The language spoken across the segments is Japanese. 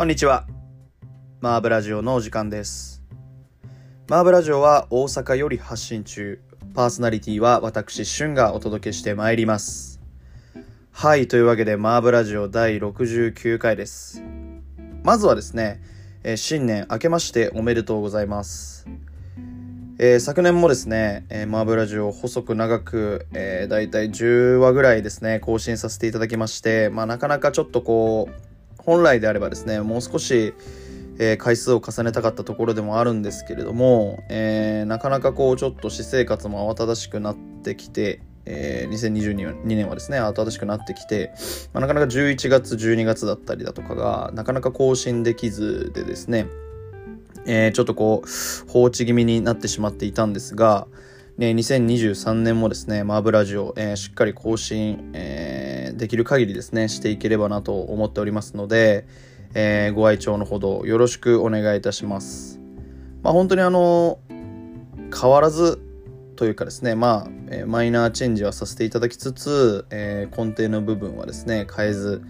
こんにちは。マーブラジオのお時間です。マーブラジオは大阪より発信中。パーソナリティは私、シュンがお届けしてまいります。はい、というわけでマーブラジオ第69回です。まずはですね、えー新年明けましておめでとうございます。えー昨年もですね、えーマーブラジオを細く長く、えー、だいたい10話ぐらいですね、更新させていただきまして、まあなかなかちょっとこう、本来であればですね、もう少し、えー回数を重ねたかったところでもあるんですけれども、えーなかなかこうちょっと私生活も慌ただしくなってきて、えー2022年はですね、慌ただしくなってきて、まあなかなか11月、12月だったりだとかが、なかなか更新できずでですね、えーちょっとこう放置気味になってしまっていたんですが、ね、2023年もですね、マーブラジオ、えーしっかり更新、えーできる限りですね、していければなと思っておりますので、えーご愛聴のほどよろしくお願いいたします。まあ本当にあの、変わらずというかですね、まあ、えマイナーチェンジはさせていただきつつ、え根底の部分はですね、変えず、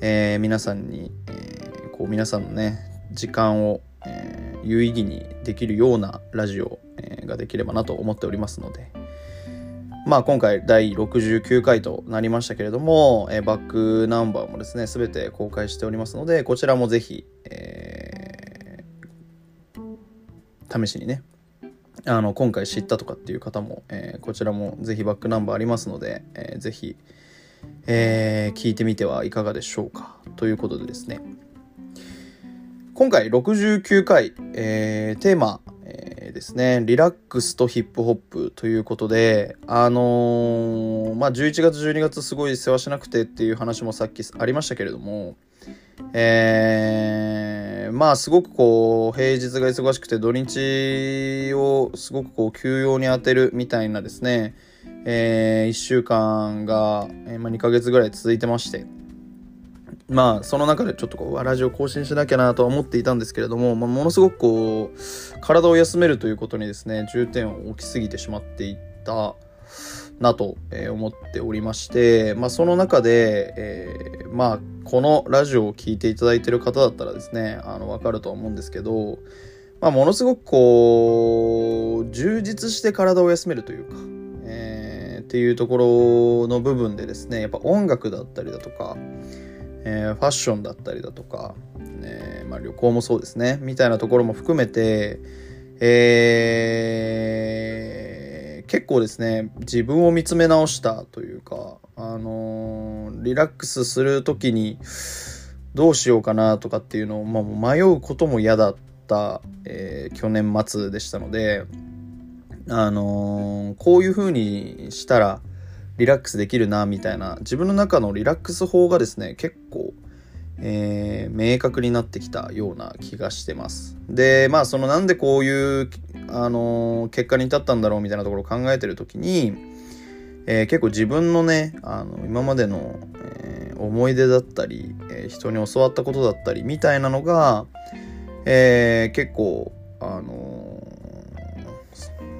え皆さんに、えこう皆さんのね、時間を、え有意義にできるようなラジオ、えーができればなと思っておりますので、まあ今回第69回となりましたけれども、えーバックナンバーもですね、すべて公開しておりますので、こちらもぜひ、えー試しにね、あの、今回知ったとかっていう方も、えーこちらもぜひバックナンバーありますので、えーぜひ、えー聞いてみてはいかがでしょうか。ということでですね、今回69回、えーテーマ、ーですね、リラックスとヒップホップということで、あのーまあ、11月、12月すごい世話しなくてっていう話もさっきありましたけれども、えーまあすごくこう平日が忙しくて土日をすごくこう休養に当てるみたいなですね、え1週間が、えーまあ、2ヶ月ぐらい続いてまして、まあその中でちょっとこうラジオ更新しなきゃなとは思っていたんですけれども、まあ、ものすごくこう体を休めるということにですね重点を置きすぎてしまっていったなと思っておりまして、まあ、その中で、えーまあこのラジオを聴いていただいている方だったらですねあの分かるとは思うんですけど、まあ、ものすごくこう充実して体を休めるというか、っていうところの部分でですねやっぱ音楽だったりだとかえーファッションだったりだとか、えーまあ、旅行もそうですねみたいなところも含めて、えー結構ですね自分を見つめ直したというか、あのーリラックスする時にどうしようかなとかっていうのを、まあ、迷うことも嫌だった、え去年末でしたので、あのこういう風にしたらリラックスできるなみたいな。自分の中のリラックス法がですね結構、えー明確になってきたような気がしてます。でまあそのなんでこういう、あのー結果に至ったんだろうみたいなところを考えてる時に、えー結構自分のねあの今までの、えー思い出だったり、えー人に教わったことだったりみたいなのが、えー結構あのー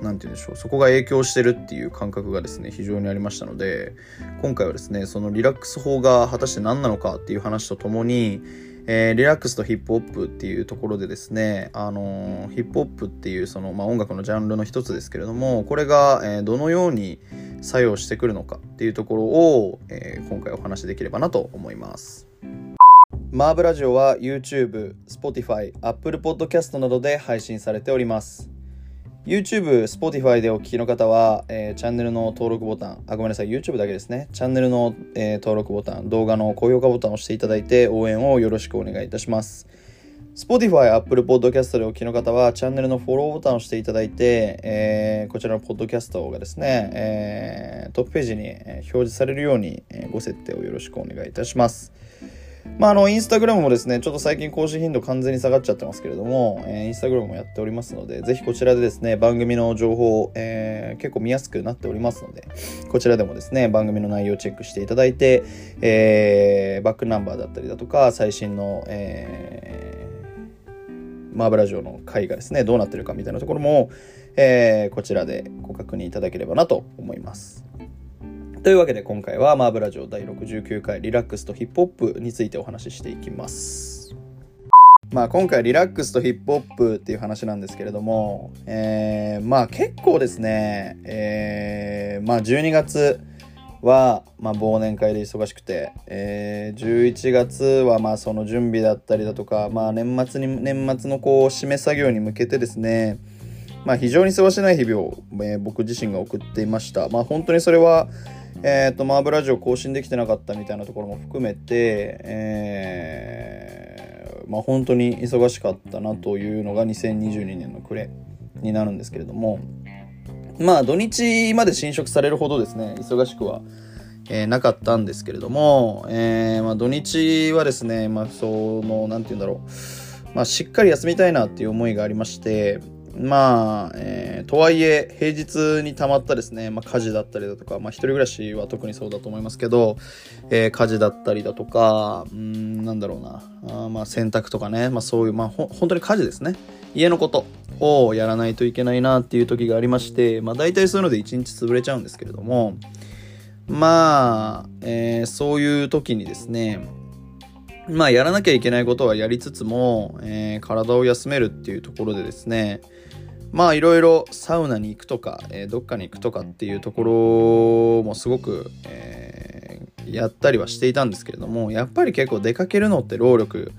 なんて言うんでしょうそこが影響してるっていう感覚がですね非常にありましたので今回はですねそのリラックス法が果たして何なのかっていう話とともに、えーリラックスとヒップホップっていうところでですねあのーヒップホップっていうその、まあ、音楽のジャンルの一つですけれどもこれが、えーどのように作用してくるのかっていうところを、えー今回お話しできればなと思います。マーブラジオは YouTube、Spotify、Apple Podcast などで配信されております。YouTube、Spotify でお聞きの方は、えーチャンネルの登録ボタン、あ、ごめんなさい、YouTube だけですね。チャンネルの、えー登録ボタン、動画の高評価ボタンを押していただいて応援をよろしくお願いいたします。Spotify、Apple Podcast でお聞きの方は、チャンネルのフォローボタンを押していただいて、えーこちらのポッドキャストがですね、えートップページに表示されるように、えご設定をよろしくお願いいたします。まあ、あの、インスタグラムもですね、ちょっと最近更新頻度完全に下がっちゃってますけれども、えーインスタグラムもやっておりますので、ぜひこちらでですね、番組の情報、えー結構見やすくなっておりますので、こちらでもですね、番組の内容をチェックしていただいて、えーバックナンバーだったりだとか、最新の、えーマーブラジオの回がですね、どうなってるかみたいなところも、えーこちらでご確認いただければなと思います。というわけで今回はマーブラジオ第69回リラックスとヒップホップについてお話ししていきます。まあ今回リラックスとヒップホップっていう話なんですけれども、えー、まあ結構ですね、えー、まあ12月は、まあ忘年会で忙しくて、えー、11月はまあその準備だったりだとか、まあ年末に、年末のこう締め作業に向けてですね、まあ非常に忙しない日々を、えー、僕自身が送っていました。まあ本当にそれは、えっ、ー、と、マーブラジオ更新できてなかったみたいなところも含めて、えーまあ、本当に忙しかったなというのが2022年の暮れになるんですけれどもまあ土日まで侵食されるほどですね忙しくは、えー、なかったんですけれども、えー、まあ、土日はですねまあその何て言うんだろう、まあ、しっかり休みたいなっていう思いがありましてまあ、えー、とはいえ、平日にたまったですね、まあ、家事だったりだとか、まあ、一人暮らしは特にそうだと思いますけど、えー、家事だったりだとか、うん、なんだろうな、あまあ、洗濯とかね、まあ、そういう、まあ、ほ、本当に家事ですね。家のことをやらないといけないなっていう時がありまして、まあ、大体そういうので一日潰れちゃうんですけれども、まあ、えー、そういう時にですね、まあ、やらなきゃいけないことはやりつつも、えー、体を休めるっていうところでですね、まあいろいろサウナに行くとか、えー、どっかに行くとかっていうところもすごく、えー、やったりはしていたんですけれどもやっぱり結構出かけるのって労力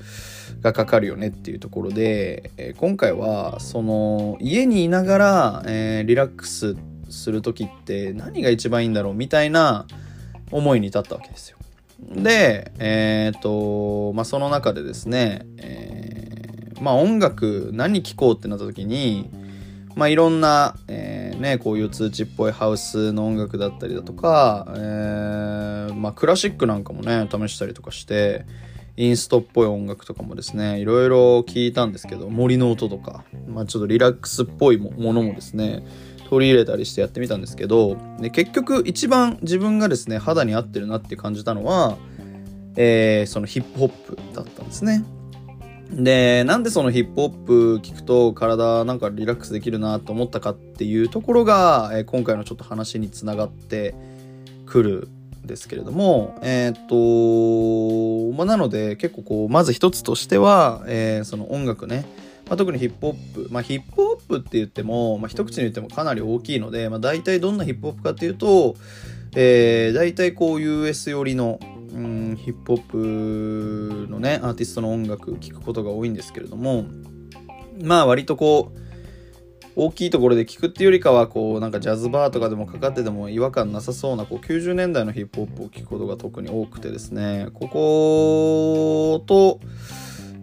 がかかるよねっていうところで、えー、今回はその家にいながら、えリラックスする時って何が一番いいんだろうみたいな思いに至ったわけですよ。で、えっ、と、まあ、その中でですね、えまあ音楽何聴こうってなった時に、まあ、いろんな、えー、ね、こういう通知っぽいハウスの音楽だったりだとか、えー、まあ、クラシックなんかもね、試したりとかして、インストっぽい音楽とかもですね、いろいろ聞いたんですけど、森の音とか、まあ、ちょっとリラックスっぽいものもですね、取り入れたりしてやってみたんですけど、で結局一番自分がですね、肌に合ってるなって感じたのは、えー、そのヒップホップだったんですね。で、なんでそのヒップホップ聞くと体なんかリラックスできるなと思ったかっていうところが、え、今回のちょっと話につながってくるんですけれども、えー、っと、まあ、なので結構こう、まず一つとしては、えー、その音楽ね、まあ、特にヒップホップ、まあ、ヒップホップって言っても、まあ、一口に言ってもかなり大きいので、まあ、大体どんなヒップホップかっていうと、えー、大体こう US 寄りの、うん、ヒップホップのね、アーティストの音楽聴くことが多いんですけれども、まあ割とこう、大きいところで聞くっていうよりかは、こう、なんかジャズバーとかでもかかってても違和感なさそうな、こう、90年代のヒップホップを聞くことが特に多くてですね、ここと、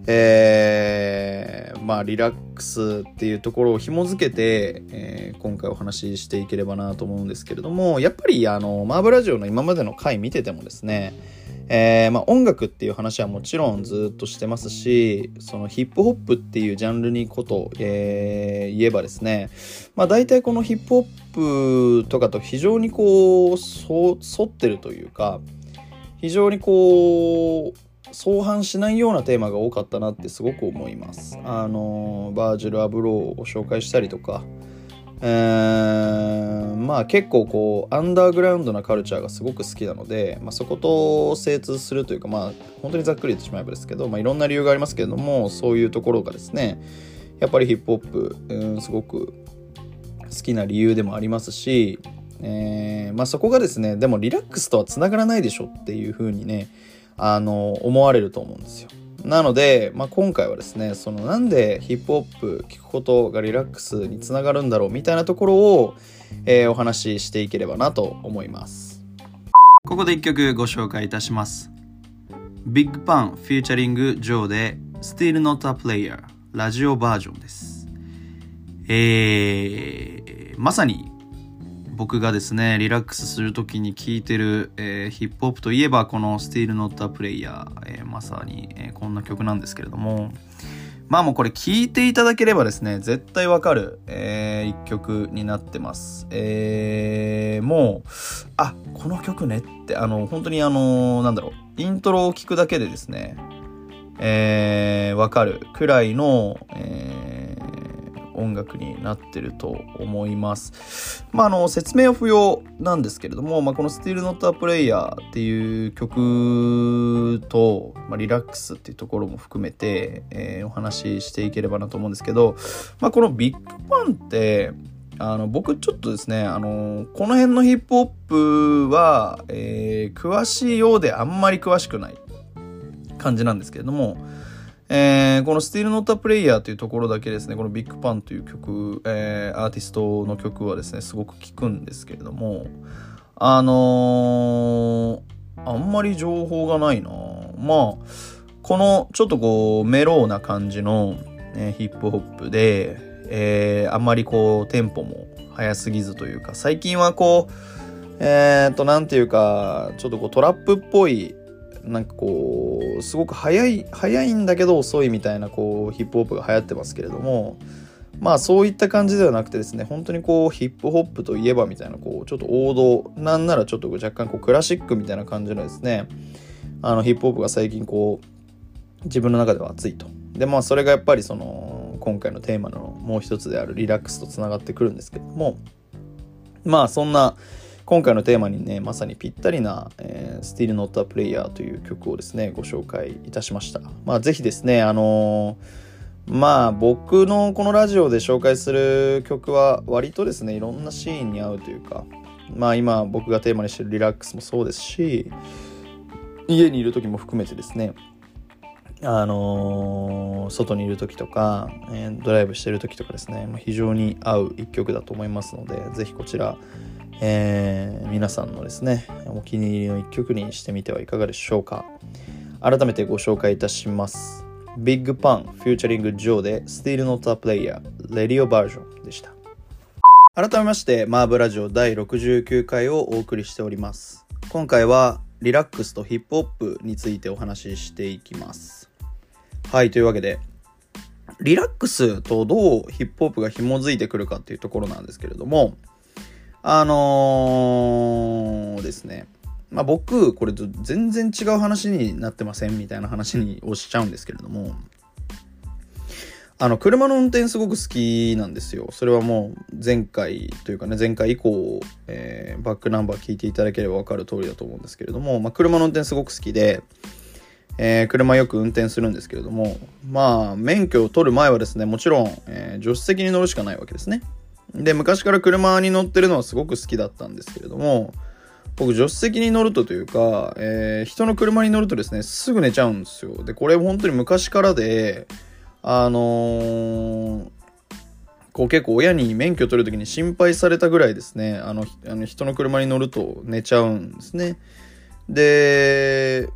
えー、まあ、リラックスっていうところを紐づけて、えー、今回お話ししていければなと思うんですけれども、やっぱり、あの、マーブラジオの今までの回見ててもですね、えー、まあ、音楽っていう話はもちろんずっとしてますし、そのヒップホップっていうジャンルにこと、えー、言えばですね、まあ、大体このヒップホップとかと非常にこう、沿ってるというか、非常にこう、相反しないようなテーマが多かったなってすごく思います。あのバージル・アブローを紹介したりとか、え、まあ結構こうアンダーグラウンドなカルチャーがすごく好きなので、まあ、そこと精通するというかまあ本当にざっくり言ってしまえばですけど、まあ、いろんな理由がありますけれどもそういうところがですねやっぱりヒップホップ、うん、すごく好きな理由でもありますし、えーまあ、そこがですねでもリラックスとはつながらないでしょっていうふうにねあの思われると思うんですよ。なので、まあ、今回はですねそのなんでヒップホップ聞くことがリラックスにつながるんだろうみたいなところを、えー、お話ししていければなと思います。ここで一曲ご紹介いたします。 Big Pun featuring Joe で Still Not a Player ラジオバージョンです。えー、まさに僕がですね、リラックスする時に聴いてる、えー、ヒップホップといえばこの Still Not a Player、えー、まさに、えー、こんな曲なんですけれども、まあもうこれ聴いていただければですね、絶対わかる、えー、一曲になってます。えー、もう、あ、この曲ねって、あの、本当にあの、なんだろう、イントロを聴くだけでですね、えー、わかるくらいの、えー、音楽になってると思います。まあ、あの、説明は不要なんですけれども、まあ、この Still Not a Player っていう曲と、まあ、リラックスっていうところも含めて、えー、お話ししていければなと思うんですけど、まあ、このビッグパンって、あの、僕ちょっとですね、あの、この辺のヒップホップは、えー、詳しいようであんまり詳しくない感じなんですけれども、えー、この Still Not a Player というところだけですね、このビッグパンという曲、えー、アーティストの曲はですね、すごく聴くんですけれども、あのー、あんまり情報がないな。まあ、このちょっとこうメローな感じの、ね、ヒップホップで、えー、あんまりこうテンポも速すぎずというか最近はこうえー、っと何ていうかちょっとこうトラップっぽいなんかこうすごく速い速いんだけど遅いみたいなこうヒップホップが流行ってますけれどもまあそういった感じではなくてですね本当にこうヒップホップといえばみたいなこうちょっと王道なんならちょっと若干こうクラシックみたいな感じのですねあのヒップホップが最近こう自分の中では熱いと。でまあそれがやっぱりその今回のテーマのもう一つであるリラックスとつながってくるんですけどもまあそんな今回のテーマにねまさにぴったりな、えー、Still Not a Player という曲をですねご紹介いたしました。まあぜひですねあのー、まあ僕のこのラジオで紹介する曲は割とですねいろんなシーンに合うというかまあ今僕がテーマにしてるリラックスもそうですし家にいる時も含めてですねあのー、外にいる時とか、えー、ドライブしてる時とかですね、まあ、非常に合う一曲だと思いますので、ぜひこちら、えー、皆さんのですね、お気に入りの一曲にしてみてはいかがでしょうか。改めてご紹介いたします。ビッグパン、フューチャリングジョーで Still Not a Player、レディオバージョンでした。改めまして、マーブラジオ第69回をお送りしております。今回はリラックスとヒップホップについてお話ししていきます。はい、というわけで、リラックスとどうヒップホップが紐づいてくるかっていうところなんですけれども、あのー、ですね、まあ、僕、これと全然違う話になってませんみたいな話にをしちゃうんですけれども、あの、車の運転すごく好きなんですよ。それはもう前回というかね、前回以降、えー、バックナンバー聞いていただければわかる通りだと思うんですけれども、まあ、車の運転すごく好きで、えー、車よく運転するんですけれども、まあ、免許を取る前はですね、もちろん、えー、助手席に乗るしかないわけですね。で、昔から車に乗ってるのはすごく好きだったんですけれども、僕、助手席に乗るとというか、えー、人の車に乗るとですね、すぐ寝ちゃうんですよ。で、これ本当に昔からで、あのー、こう結構親に免許取るときに心配されたぐらいですね、あの、あの人の車に乗ると寝ちゃうんですね。で、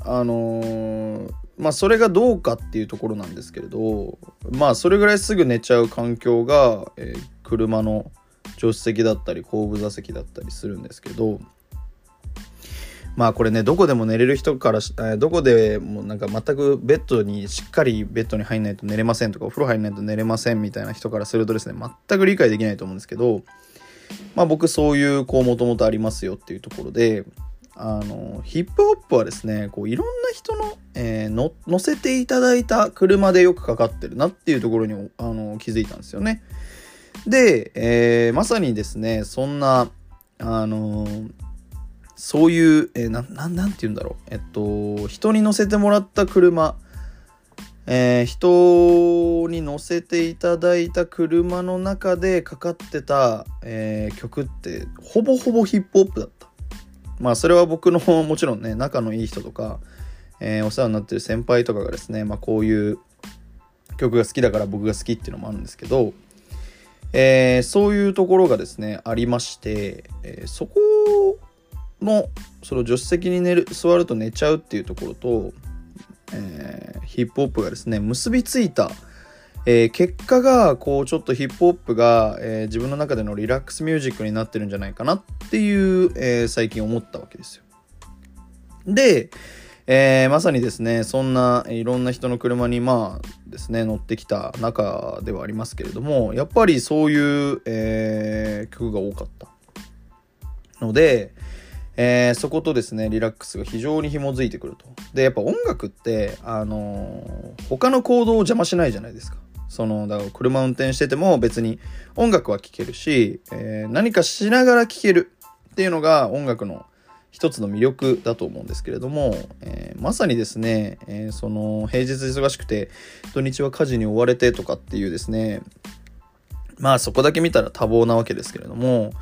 あのー、まあそれがどうかっていうところなんですけれどまあそれぐらいすぐ寝ちゃう環境が、えー、車の助手席だったり後部座席だったりするんですけどまあこれねどこでも寝れる人からえどこでもなんか全くベッドにしっかりベッドに入んないと寝れませんとかお風呂入んないと寝れませんみたいな人からするとですね全く理解できないと思うんですけどまあ僕そういうこうもともとありますよっていうところであのヒップホップはですねこういろんな人の,、えー、の乗せていただいた車でよくかかってるなっていうところにあの気づいたんですよね。で、えー、まさにですねそんなあのそういう、えー、なななんて言うんだろうえっと人に乗せてもらった車えー、人に乗せていただいた車の中でかかってた、えー、曲ってほぼほぼヒップホップだった。まあそれは僕のもちろんね仲のいい人とか、えー、お世話になってる先輩とかがですね、まあ、こういう曲が好きだから僕が好きっていうのもあるんですけど、えー、そういうところがですねありまして、えー、そこのその助手席に寝る座ると寝ちゃうっていうところと、えー、ヒップホップがですね結びついたえー、結果がこうちょっとヒップホップが、えー、自分の中でのリラックスミュージックになってるんじゃないかなっていう、え、最近思ったわけですよ。で、えまさにですねそんないろんな人の車にまあですね乗ってきた中ではありますけれどもやっぱりそういう、え曲が多かったので、えー、そことですねリラックスが非常に紐づいてくると。でやっぱ音楽ってあのー、他の行動を邪魔しないじゃないですか。その、だから車運転してても別に音楽は聴けるし、えー、何かしながら聴けるっていうのが音楽の一つの魅力だと思うんですけれども、えー、まさにですね、えー、その平日忙しくて土日は家事に追われてとかっていうですねまあそこだけ見たら多忙なわけですけれども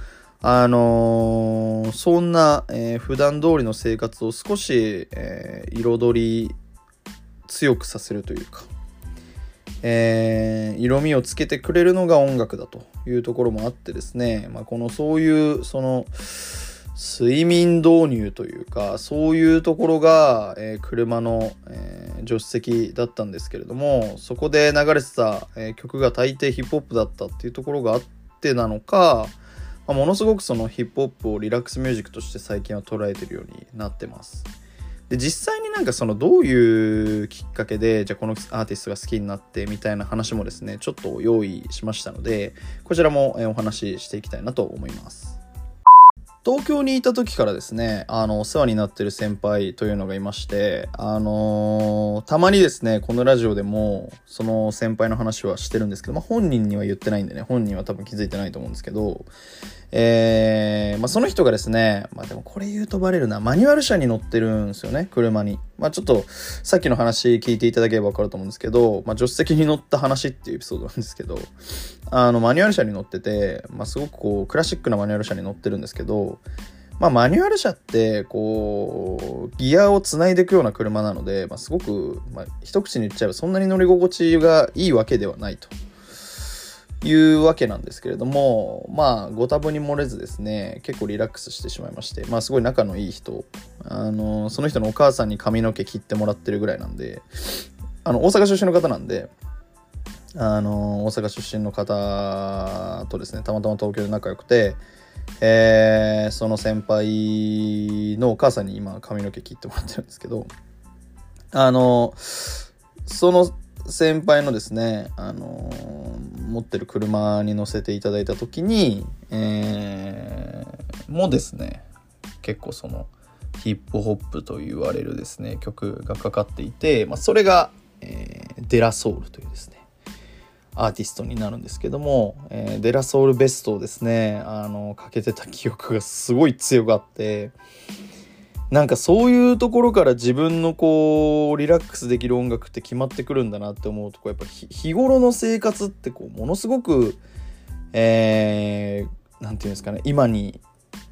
あのー、そんな、えー、普段通りの生活を少し、えー、彩り強くさせるというか、えー、色味をつけてくれるのが音楽だというところもあってですね、まあ、このそういうその睡眠導入というかそういうところが、えー、車の、えー、助手席だったんですけれどもそこで流れてた、えー、曲が大抵ヒップホップだったっていうところがあってなのか、まあ、ものすごくそのヒップホップをリラックスミュージックとして最近は捉えてるようになってます。で実際になんかそのどういうきっかけでじゃあこのアーティストが好きになってみたいな話もですねちょっと用意しましたのでこちらもお話ししていきたいなと思います。東京にいた時からですね、あの、お世話になってる先輩というのがいまして、あのー、たまにですね、このラジオでも、その先輩の話はしてるんですけど、まあ、本人には言ってないんでね、本人は多分気づいてないと思うんですけど、えー、まあ、その人がですね、まあ、でもこれ言うとバレるな、マニュアル車に乗ってるんですよね、車に。まあ、ちょっと、さっきの話聞いていただければわかると思うんですけど、まあ、助手席に乗った話っていうエピソードなんですけど、あの、マニュアル車に乗ってて、まあ、すごくこう、クラシックなマニュアル車に乗ってるんですけど、まあ、マニュアル車って、こう、ギアを繋いでいくような車なので、まあ、すごく、まあ、一口に言っちゃえばそんなに乗り心地がいいわけではないと。いうわけなんですけれども、まあ、ご多分に漏れずですね、結構リラックスしてしまいまして、まあ、すごい仲のいい人、あの、その人のお母さんに髪の毛切ってもらってるぐらいなんで、あの、大阪出身の方なんで、あの、大阪出身の方とですね、たまたま東京で仲良くて、えー、その先輩のお母さんに今髪の毛切ってもらってるんですけど、あの、その先輩のですね、あのー、持ってる車に乗せていただいた時に、えー、もですね、結構その、ヒップホップと言われるですね、曲がかかっていて、まあ、それが、えー、デラソウルというですね、アーティストになるんですけども、えー、デラソウルベストをですね、あの、かけてた記憶がすごい強くあって、なんかそういうところから自分のこうリラックスできる音楽って決まってくるんだなって思うとこうやっぱ日頃の生活ってこうものすごくえー、なんていうんですかね今に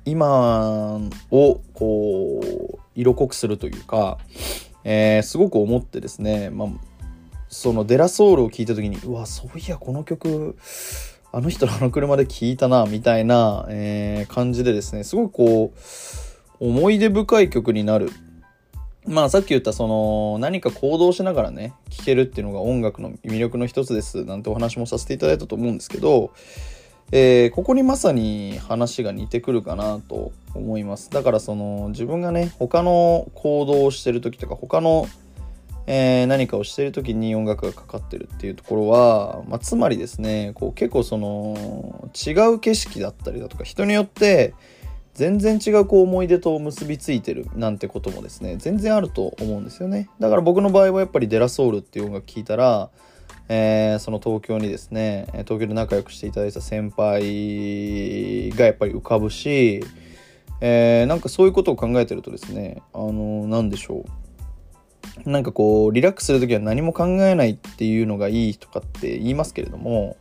今をこう色濃くするというか、えー、すごく思ってですね、まあ、そのデラソウルを聴いた時にうわそういやこの曲あの人のあの車で聴いたなみたいな、えー、感じでですねすごくこう思い出深い曲になる。まあさっき言ったその何か行動しながらね、聴けるっていうのが音楽の魅力の一つですなんてお話もさせていただいたと思うんですけど、えー、ここにまさに話が似てくるかなと思います。だからその自分がね、他の行動をしてる時とか他のえー、何かをしてる時に音楽がかかってるっていうところは、まあ、つまりですねこう結構その違う景色だったりだとか人によって全然違うこう思い出と結びついてるなんてこともですね全然あると思うんですよね。だから僕の場合はやっぱりデラソウルっていう音楽聴いたら、えー、その東京にですね東京で仲良くしていただいた先輩がやっぱり浮かぶし、えー、なんかそういうことを考えてるとですねあの何でしょう。なんかこうリラックスする時は何も考えないっていうのがいいとかって言いますけれども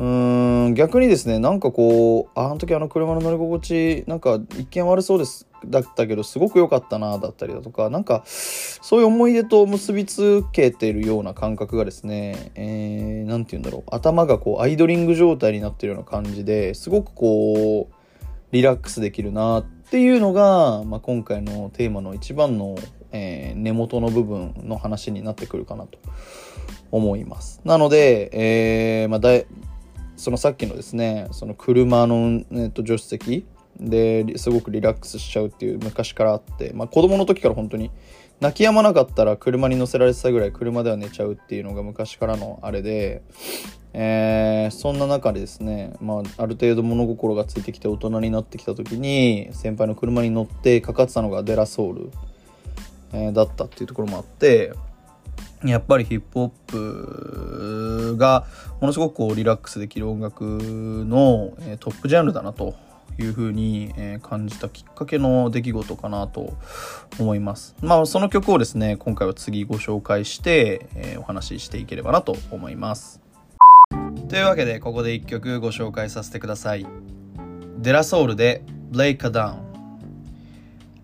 うーん逆にですねなんかこうあの時あの車の乗り心地なんか一見悪そうですだったけどすごく良かったなだったりだとかなんかそういう思い出と結びつけてるような感覚がですね何、えー、て言うんだろう頭がこうアイドリング状態になってるような感じですごくこうリラックスできるなっていうのが、まあ、今回のテーマの一番の、えー、根元の部分の話になってくるかなと思います。なので、えーまあ、そのさっきのですねその車の、えっと、助手席ですごくリラックスしちゃうっていう昔からあって、まあ、子供の時から本当に泣き止まなかったら車に乗せられてたぐらい車では寝ちゃうっていうのが昔からのあれで、えー、そんな中でですね、まあ、ある程度物心がついてきて大人になってきた時に先輩の車に乗ってかかってたのがデラソウル、えー、だったっていうところもあってやっぱりヒップホップがものすごくこうリラックスできる音楽の、えトップジャンルだなというふうに、え感じたきっかけの出来事かなと思います。まあその曲をですね、今回は次ご紹介して、えお話ししていければなと思います。というわけでここで1曲ご紹介させてください。デラソウルで Break a Down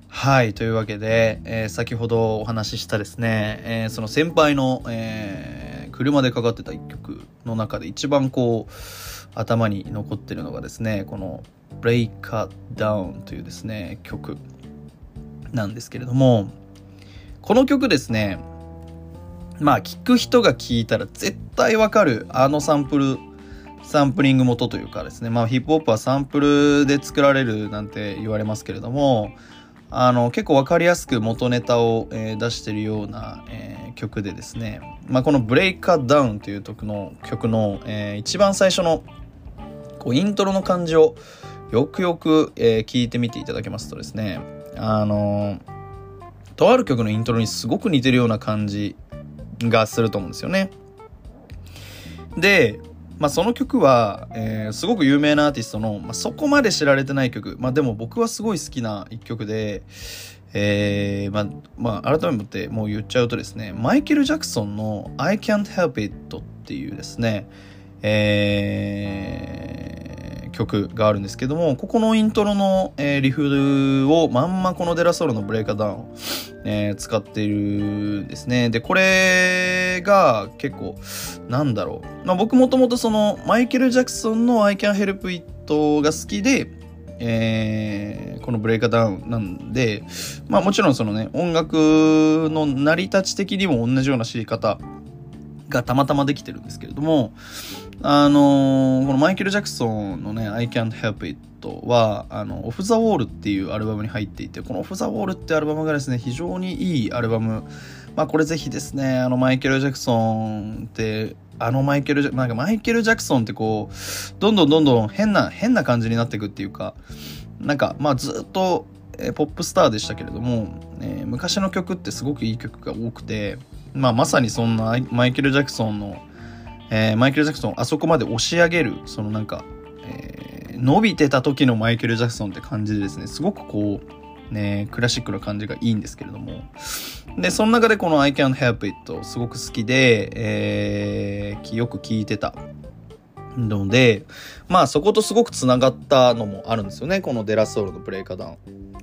はい。というわけで、えー、先ほどお話ししたですね、えー、その先輩の、えー、車でかかってた一曲の中で一番こう、頭に残ってるのがですね、この Break a Down というですね、曲なんですけれども、この曲ですね、まあ、聞く人が聞いたら絶対わかる、あのサンプル、サンプリング元というかですね、まあ、ヒップホップはサンプルで作られるなんて言われますけれども、あの結構分かりやすく元ネタを、えー、出してるような、えー、曲でですね、まあ、この「ブレイカーダウン」という曲の曲の、えー、一番最初のこうイントロの感じをよくよく、えー、聞いてみていただけますとですねあのとある曲のイントロにすごく似てるような感じがすると思うんですよね。でまあ、その曲は、えー、すごく有名なアーティストの、まあ、そこまで知られてない曲。まあ、でも僕はすごい好きな一曲で、えー、まあ、まあ、改めてもう言っちゃうとですね、マイケル・ジャクソンの I Can't Help It っていうですね、えー、曲があるんですけども、ここのイントロの、えー、リフをまんまこのデラソロのブレイカーダウン、えー、使っているんですね。で、これが結構、なんだろう。まあ、僕もともとそのマイケル・ジャクソンの I Can Help It が好きで、えー、このブレイカーダウンなんで、まあもちろんそのね、音楽の成り立ち的にも同じような知り方がたまたまできてるんですけれども、あのー、このマイケル・ジャクソンのね、I Can't Help It は、あの、オフ・ザ・ウォールっていうアルバムに入っていて、このオフ・ザ・ウォールってアルバムがですね、非常にいいアルバム。まあこれぜひですね、あのマイケル・ジャクソンって、あのマイケル・なんかマイケル・ジャクソンってこう、どんどんどんどん変な、変な感じになっていくっていうか、なんかまあずっと、え、ポップスターでしたけれども、えー、昔の曲ってすごくいい曲が多くて、まあまさにそんなマイケル・ジャクソンのえー、マイケル・ジャクソンあそこまで押し上げるそのなんか、えー、伸びてた時のマイケル・ジャクソンって感じでですねすごくこうねクラシックな感じがいいんですけれどもでその中でこの「I Can't Help It」すごく好きで、えー、よく聴いてたのでまあそことすごくつながったのもあるんですよねこのデラソールのブレイカーダウン。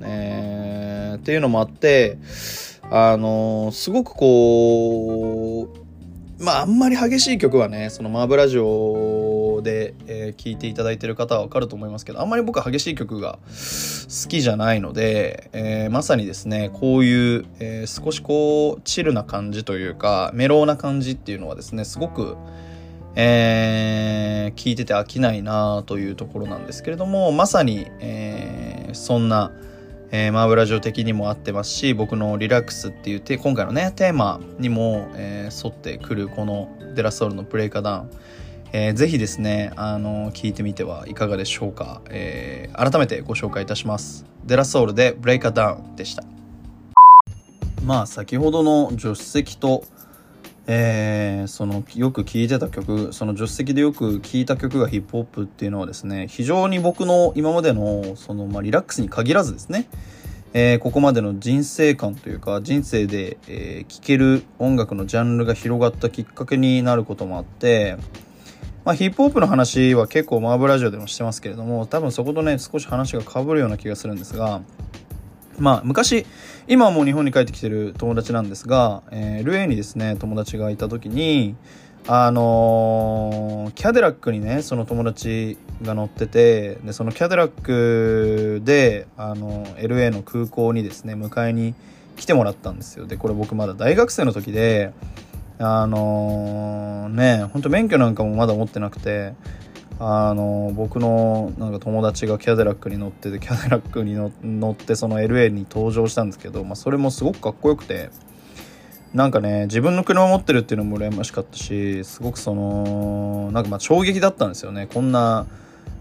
えー、っていうのもあってあのー、すごくこうまあ、あんまり激しい曲はね、そのマーブラジオで、えー、いていただいてる方はわかると思いますけど、あんまり僕は激しい曲が好きじゃないので、えー、まさにですね、こういう、えー、少しこう、チルな感じというか、メローな感じっていうのはですね、すごく、えー、聞いてて飽きないなというところなんですけれども、まさに、えー、そんな、えー、マーブラジオ的にも合ってますし、僕のリラックスっていうて、今回のね、テーマにも、えー、沿ってくるこのデラソールのブレイカーダウン。えー、ぜひですね、あの聞いてみてはいかがでしょうか。えー、改めてご紹介いたします。デラソールでブレイカーダウンでした。まあ、先ほどの助手席と、えー、そのよく聴いてた曲その助手席でよく聴いた曲がヒップホップっていうのはですね非常に僕の今までのその、まあ、リラックスに限らずですね、えー、ここまでの人生観というか人生で聴、えー、ける音楽のジャンルが広がったきっかけになることもあってまあ、ヒップホップの話は結構マーブラジオでもしてますけれども多分そことね少し話が被るような気がするんですがまあ昔今はもう日本に帰ってきてる友達なんですが、えー、ルエにですね友達がいた時にあのー、キャデラックにねその友達が乗っててでそのキャデラックで、あのー、LA の空港にですね迎えに来てもらったんですよ。でこれ僕まだ大学生の時であのー、ねほんと免許なんかもまだ持ってなくてあの僕のなんか友達がキャデラックに乗っててキャデラックに乗ってその LA に登場したんですけど、まあ、それもすごくかっこよくてなんかね自分の車を持ってるっていうのも羨ましかったしすごくそのなんかまあ衝撃だったんですよね。こんな、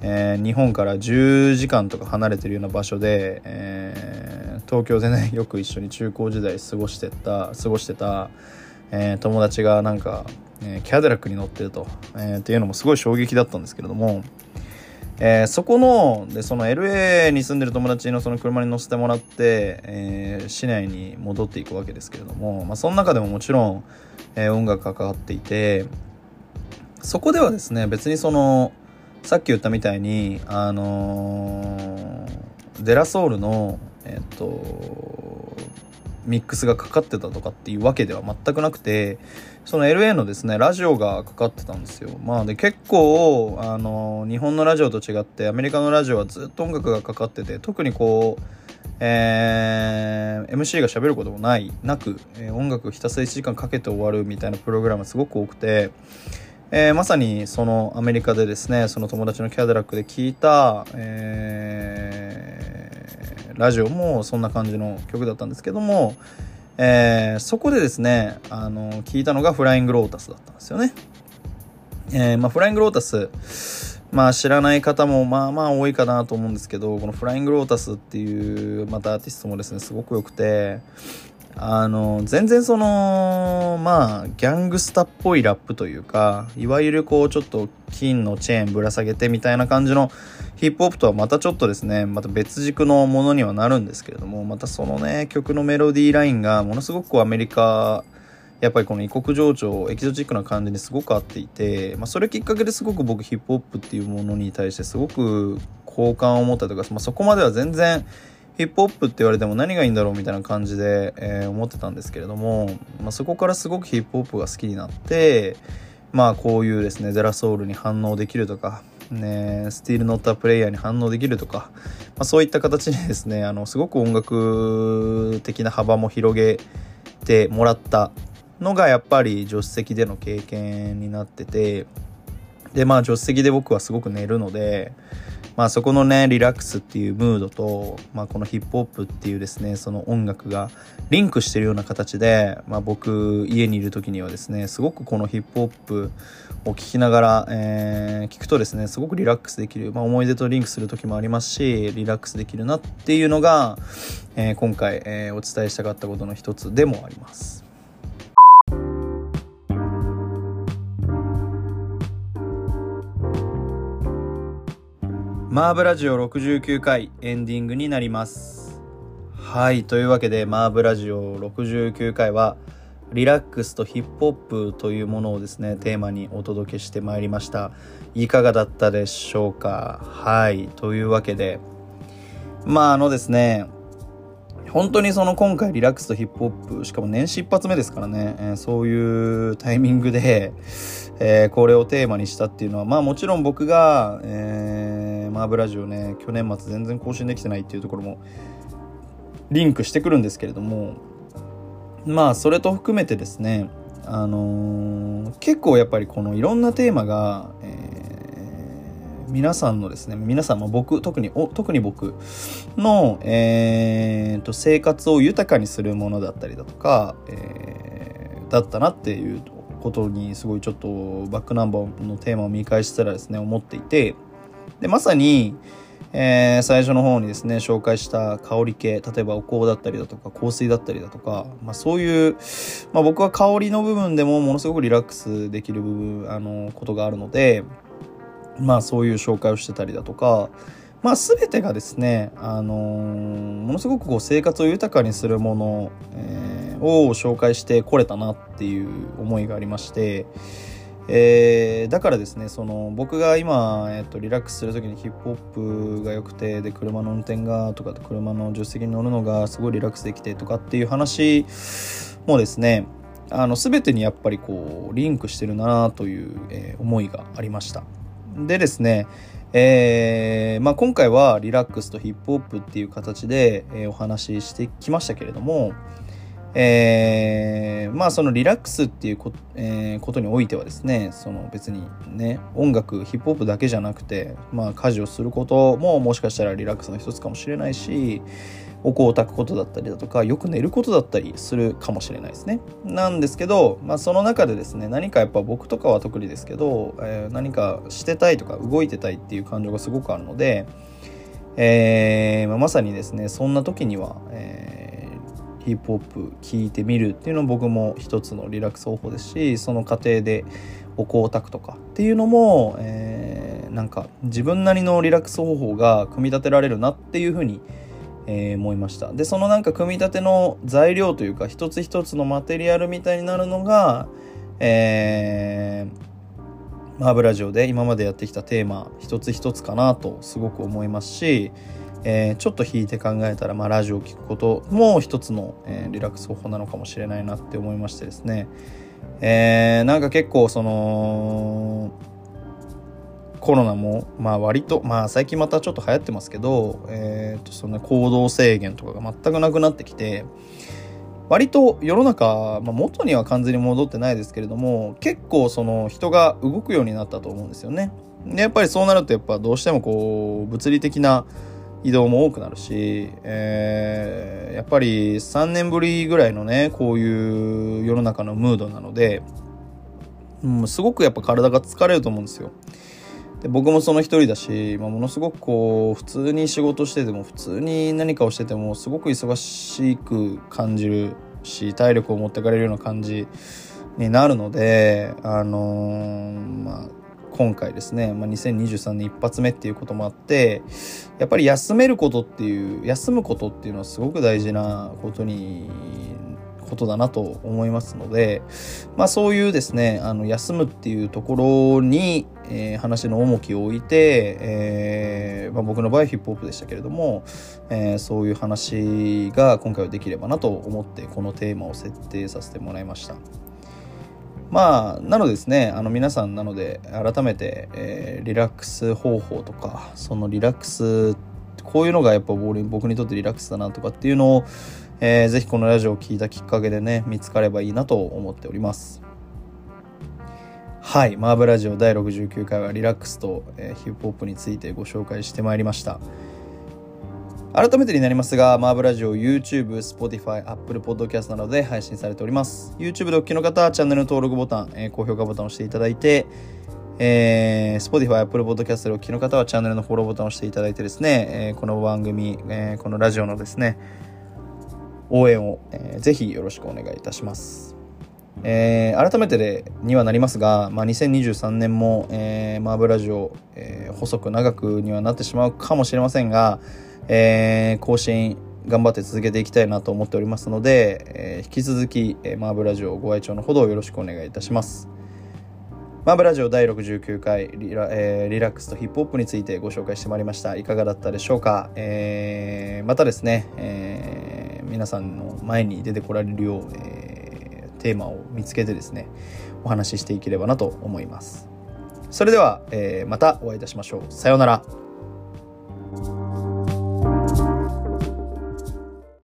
えー、日本から10時間とか離れてるような場所で、えー、東京でね よく一緒に中高時代過ごしてた過ごしてたえー、友達がなんか、えー、キャデラックに乗ってると、えー、っていうのもすごい衝撃だったんですけれども、えー、そこのでその LA に住んでる友達のその車に乗せてもらって、え、市内に戻っていくわけですけれども、まあ、その中でももちろん、え、音楽が関わっていて。そこではですね別にそのさっき言ったみたいにあのデラソウルのえっとミックスがかかってたとかっていうわけでは全くなくてその LA のですねラジオがかかってたんですよ。まあで結構あの日本のラジオと違ってアメリカのラジオはずっと音楽がかかってて特にこうえー、MC が喋ることもないなく、えー、音楽ひたすら1時間かけて終わるみたいなプログラムすごく多くてえー、まさにそのアメリカでですねその友達のキャデラックで聞いた、えー、ラジオもそんな感じの曲だったんですけども、えー、そこでですねあの聞いたのがフライングロータスだったんですよね。えまあ、フライングロータスまあ知らない方もまあまあ多いかなと思うんですけどこのフライングロータスっていうまたアーティストもですねすごく良くてあの、全然その、まあ、ギャングスタっぽいラップというか、いわゆるこう、ちょっと金のチェーンぶら下げてみたいな感じのヒップホップとはまたちょっとですね、また別軸のものにはなるんですけれども、またそのね、曲のメロディーラインがものすごくアメリカ、やっぱりこの異国情緒、エキゾチックな感じにすごく合っていて、まあ、それきっかけですごく僕ヒップホップっていうものに対してすごく好感を持ったとか、まあ、そこまでは全然ヒップホップって言われても何がいいんだろうみたいな感じで、えー、思ってたんですけれども、まあ、そこからすごくヒップホップが好きになってまあこういうですねゼラソウルに反応できるとかね、スティールノッタープレイヤーに反応できるとか、まあ、そういった形でですねあのすごく音楽的な幅も広げてもらったのがやっぱり助手席での経験になっててでまあ助手席で僕はすごく寝るのでまあそこのねリラックスっていうムードと、まあ、このヒップホップっていうですねその音楽がリンクしてるような形で、まあ、僕家にいる時にはですねすごくこのヒップホップを聴きながら、えー、聞くとですねすごくリラックスできる、まあ、思い出とリンクする時もありますしリラックスできるなっていうのが、えー、今回、えー、お伝えしたかったことの一つでもあります。マーブラジオ69回エンディングになります。はい。というわけで、マーブラジオ69回は、リラックスとヒップホップというものをですね、テーマにお届けしてまいりました。いかがだったでしょうか？はい。というわけで、まああのですね、本当にその今回リラックスとヒップホップ、しかも年始一発目ですからね、えー、そういうタイミングで、えー、これをテーマにしたっていうのは、まあもちろん僕が、えー、マーブラジオね、去年末全然更新できてないっていうところもリンクしてくるんですけれども、まあそれと含めてですね、あのー、結構やっぱりこのいろんなテーマが、えー、皆さんのですね、皆さんも僕、特に、お特に僕の、えーと、生活を豊かにするものだったりだとか、えー、だったなっていうことにすごいちょっとバックナンバーのテーマを見返したらですね思っていてでまさに、えー、最初の方にですね紹介した香り系例えばお香だったりだとか香水だったりだとか、まあ、そういう、まあ、僕は香りの部分でもものすごくリラックスできる部分あのことがあるのでまあそういう紹介をしてたりだとかまあ全てがですね、あのー、ものすごくこう生活を豊かにするもの、えー、を紹介してこれたなっていう思いがありまして、えー、だからですねその僕が今、えーと、リラックスする時にヒップホップが良くてで車の運転がとか車の助手席に乗るのがすごいリラックスできてとかっていう話もですねあの全てにやっぱりこうリンクしてるなという、えー、思いがありました。でですねえーまあ、今回はリラックスとヒップホップっていう形で、えー、お話ししてきましたけれども、えー、まあそのリラックスっていうこ,、えー、ことにおいてはですねその別にね音楽ヒップホップだけじゃなくて、まあ、家事をすることももしかしたらリラックスの一つかもしれないしお香を炊くことだったりだとかよく寝ることだったりするかもしれないですね。なんですけど、まあ、その中でですね何かやっぱ僕とかは特にですけど、えー、何かしてたいとか動いてたいっていう感情がすごくあるので、えーまあ、まさにですねそんな時には、えーヒップホップ聴いてみるっていうのも僕も一つのリラックス方法ですしその過程でお香を炊くとかっていうのも、えー、なんか自分なりのリラックス方法が組み立てられるなっていうふうに、えー、思いました。でそのなんか組み立ての材料というか一つ一つのマテリアルみたいになるのがえー、マーブラジオで今までやってきたテーマ一つ一つかなとすごく思いますしえー、ちょっと引いて考えたら、まあ、ラジオを聴くことも一つの、えー、リラックス方法なのかもしれないなって思いましてですね、えー、なんか結構そのコロナもまあ割とまあ最近またちょっと流行ってますけど、えー、とその行動制限とかが全くなくなってきて割と世の中、まあ、元には完全に戻ってないですけれども結構その人が動くようになったと思うんですよね。でやっぱりそうなるとやっぱどうしてもこう物理的な移動も多くなるし、えー、やっぱり3年ぶりぐらいのねこういう世の中のムードなので、うん、すごくやっぱ体が疲れると思うんですよ。で僕もその一人だし、まあ、ものすごくこう普通に仕事してても普通に何かをしててもすごく忙しく感じるし体力を持ってかれるような感じになるのであのー、まあ今回ですね、まあ、2023年一発目っていうこともあってやっぱり休めることっていう休むことっていうのはすごく大事なことにことだなと思いますので、まあ、そういうですねあの休むっていうところに、えー、話の重きを置いて、えーまあ、僕の場合はヒップホップでしたけれども、えー、そういう話が今回はできればなと思ってこのテーマを設定させてもらいました。まあなのですねあの皆さんなので改めて、えー、リラックス方法とかそのリラックスこういうのがやっぱ僕にとってリラックスだなとかっていうのを、えー、ぜひこのラジオを聴いたきっかけでね見つかればいいなと思っております。はいマーブラジオ第69回はリラックスと、えー、ヒップホップについてご紹介してまいりました。改めてになりますが、マーブラジオ YouTube、Spotify、Apple Podcast などで配信されております。YouTube でお聞きの方はチャンネル登録ボタン、えー、高評価ボタンを押していただいて、えー、Spotify、Apple Podcast でお聞きの方はチャンネルのフォローボタンを押していただいてですね、えー、この番組、えー、このラジオのですね、応援を、えー、ぜひよろしくお願いいたします。えー、改めてでにはなりますが、まあ、2023年も、えー、マーブラジオ、えー、細く長くにはなってしまうかもしれませんが、えー、更新頑張って続けていきたいなと思っておりますので、えー、引き続き、えー、マーブラジオご愛聴のほどよろしくお願いいたします。マーブラジオ第69回リラ,、えー、リラックスとヒップホップについてご紹介してまいりました。いかがだったでしょうか、えー、またですね、えー、皆さんの前に出てこられるよう、えー、テーマを見つけてですね、お話ししていければなと思います。それでは、えー、またお会いいたしましょう。さようなら。